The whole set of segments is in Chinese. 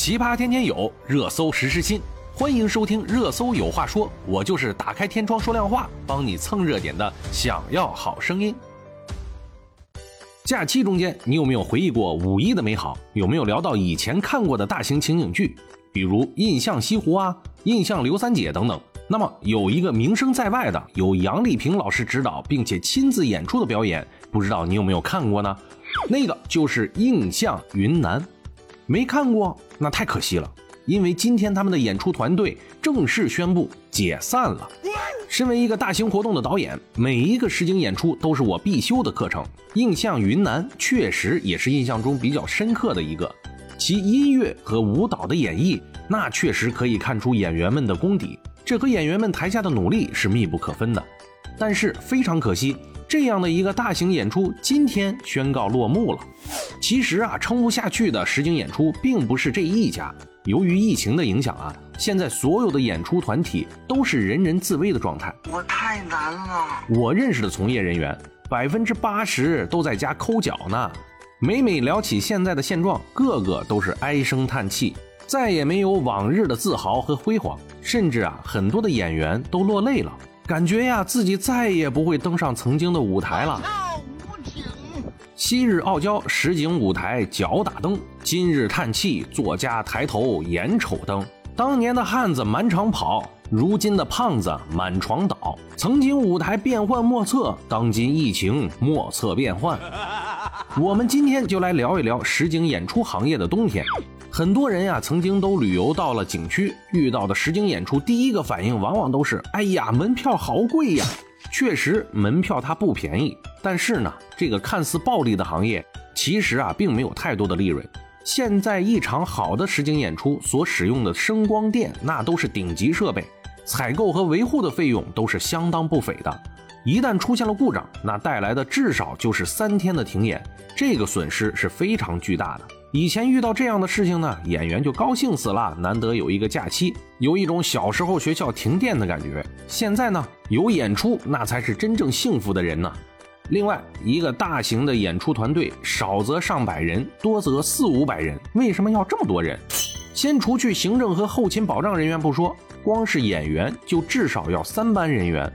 奇葩天天有，热搜时时新。欢迎收听《热搜有话说》，我就是打开天窗说亮话，帮你蹭热点的。想要好声音。假期中间，你有没有回忆过五一的美好？有没有聊到以前看过的大型情景剧，比如《印象西湖》啊，《印象刘三姐》等等？那么有一个名声在外的，由杨丽萍老师指导并且亲自演出的表演，不知道你有没有看过呢？那个就是《印象云南》。没看过，那太可惜了，因为今天他们的演出团队正式宣布解散了。身为一个大型活动的导演，每一个实景演出都是我必修的课程。印象云南确实也是印象中比较深刻的一个，其音乐和舞蹈的演绎，那确实可以看出演员们的功底，这和演员们台下的努力是密不可分的。但是非常可惜。这样的一个大型演出今天宣告落幕了。其实啊，撑不下去的实景演出并不是这一家。由于疫情的影响啊，现在所有的演出团体都是人人自危的状态。我太难了。我认识的从业人员，百分之八十都在家抠脚呢。每每聊起现在的现状，个个都是唉声叹气，再也没有往日的自豪和辉煌，甚至啊，很多的演员都落泪了。感觉呀，自己再也不会登上曾经的舞台了。昔日傲娇实景舞台脚打灯，今日叹气作家抬头眼瞅灯。当年的汉子满场跑，如今的胖子满床倒。曾经舞台变幻莫测，当今疫情莫测变幻。我们今天就来聊一聊实景演出行业的冬天。很多人呀，曾经都旅游到了景区，遇到的实景演出，第一个反应往往都是：哎呀，门票好贵呀！确实，门票它不便宜。但是呢，这个看似暴利的行业，其实啊，并没有太多的利润。现在一场好的实景演出所使用的声光电，那都是顶级设备，采购和维护的费用都是相当不菲的。一旦出现了故障，那带来的至少就是三天的停演，这个损失是非常巨大的。以前遇到这样的事情呢，演员就高兴死了，难得有一个假期，有一种小时候学校停电的感觉。现在呢，有演出，那才是真正幸福的人呢。另外，一个大型的演出团队，少则上百人，多则四五百人，为什么要这么多人？先除去行政和后勤保障人员不说，光是演员就至少要三班人员，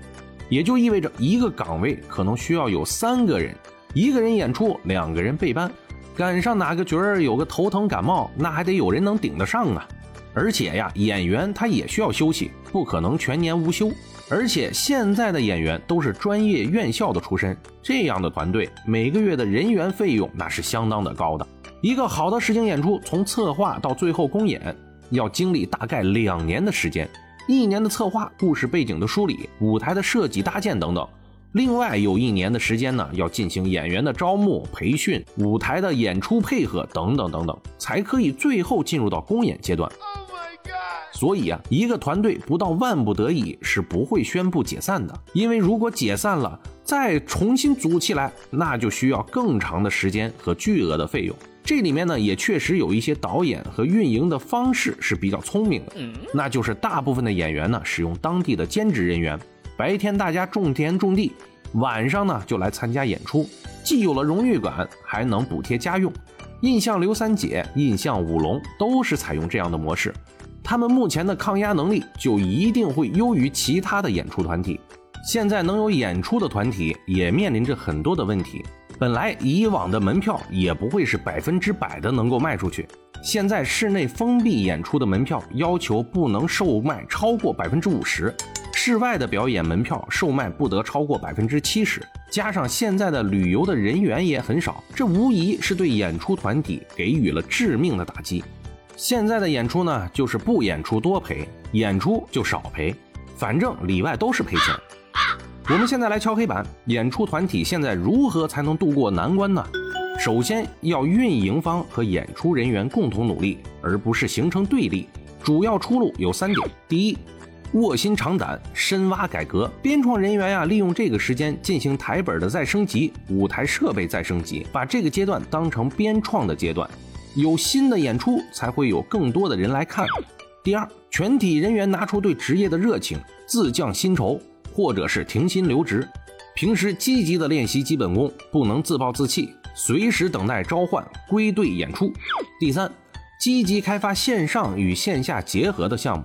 也就意味着一个岗位可能需要有三个人，一个人演出，两个人备班。赶上哪个角儿有个头疼感冒，那还得有人能顶得上啊！而且呀，演员他也需要休息，不可能全年无休。而且现在的演员都是专业院校的出身，这样的团队每个月的人员费用那是相当的高的。一个好的实景演出，从策划到最后公演，要经历大概两年的时间，一年的策划、故事背景的梳理、舞台的设计搭建等等。另外有一年的时间呢，要进行演员的招募、培训、舞台的演出配合等等等等，才可以最后进入到公演阶段。所以啊，一个团队不到万不得已是不会宣布解散的，因为如果解散了，再重新组起来，那就需要更长的时间和巨额的费用。这里面呢，也确实有一些导演和运营的方式是比较聪明的，那就是大部分的演员呢，使用当地的兼职人员。白天大家种田种地，晚上呢就来参加演出，既有了荣誉感，还能补贴家用。印象刘三姐、印象舞龙都是采用这样的模式，他们目前的抗压能力就一定会优于其他的演出团体。现在能有演出的团体也面临着很多的问题，本来以往的门票也不会是百分之百的能够卖出去，现在室内封闭演出的门票要求不能售卖超过百分之五十。室外的表演门票售卖不得超过百分之七十，加上现在的旅游的人员也很少，这无疑是对演出团体给予了致命的打击。现在的演出呢，就是不演出多赔，演出就少赔，反正里外都是赔钱。我们现在来敲黑板，演出团体现在如何才能渡过难关呢？首先要运营方和演出人员共同努力，而不是形成对立。主要出路有三点：第一，卧薪尝胆，深挖改革。编创人员呀，利用这个时间进行台本的再升级，舞台设备再升级，把这个阶段当成编创的阶段。有新的演出，才会有更多的人来看。第二，全体人员拿出对职业的热情，自降薪酬，或者是停薪留职。平时积极的练习基本功，不能自暴自弃，随时等待召唤归队演出。第三。积极开发线上与线下结合的项目。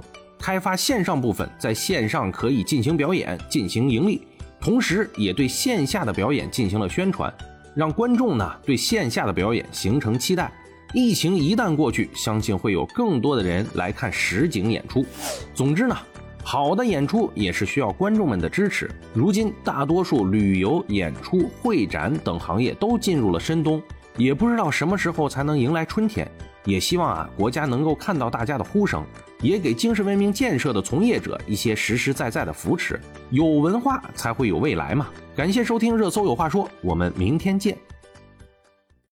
开发线上部分，在线上可以进行表演、进行盈利，同时也对线下的表演进行了宣传，让观众呢对线下的表演形成期待。疫情一旦过去，相信会有更多的人来看实景演出。总之呢，好的演出也是需要观众们的支持。如今，大多数旅游、演出、会展等行业都进入了深冬，也不知道什么时候才能迎来春天。也希望啊，国家能够看到大家的呼声，也给精神文明建设的从业者一些实实在在的扶持。有文化才会有未来嘛！感谢收听热搜有话说，我们明天见。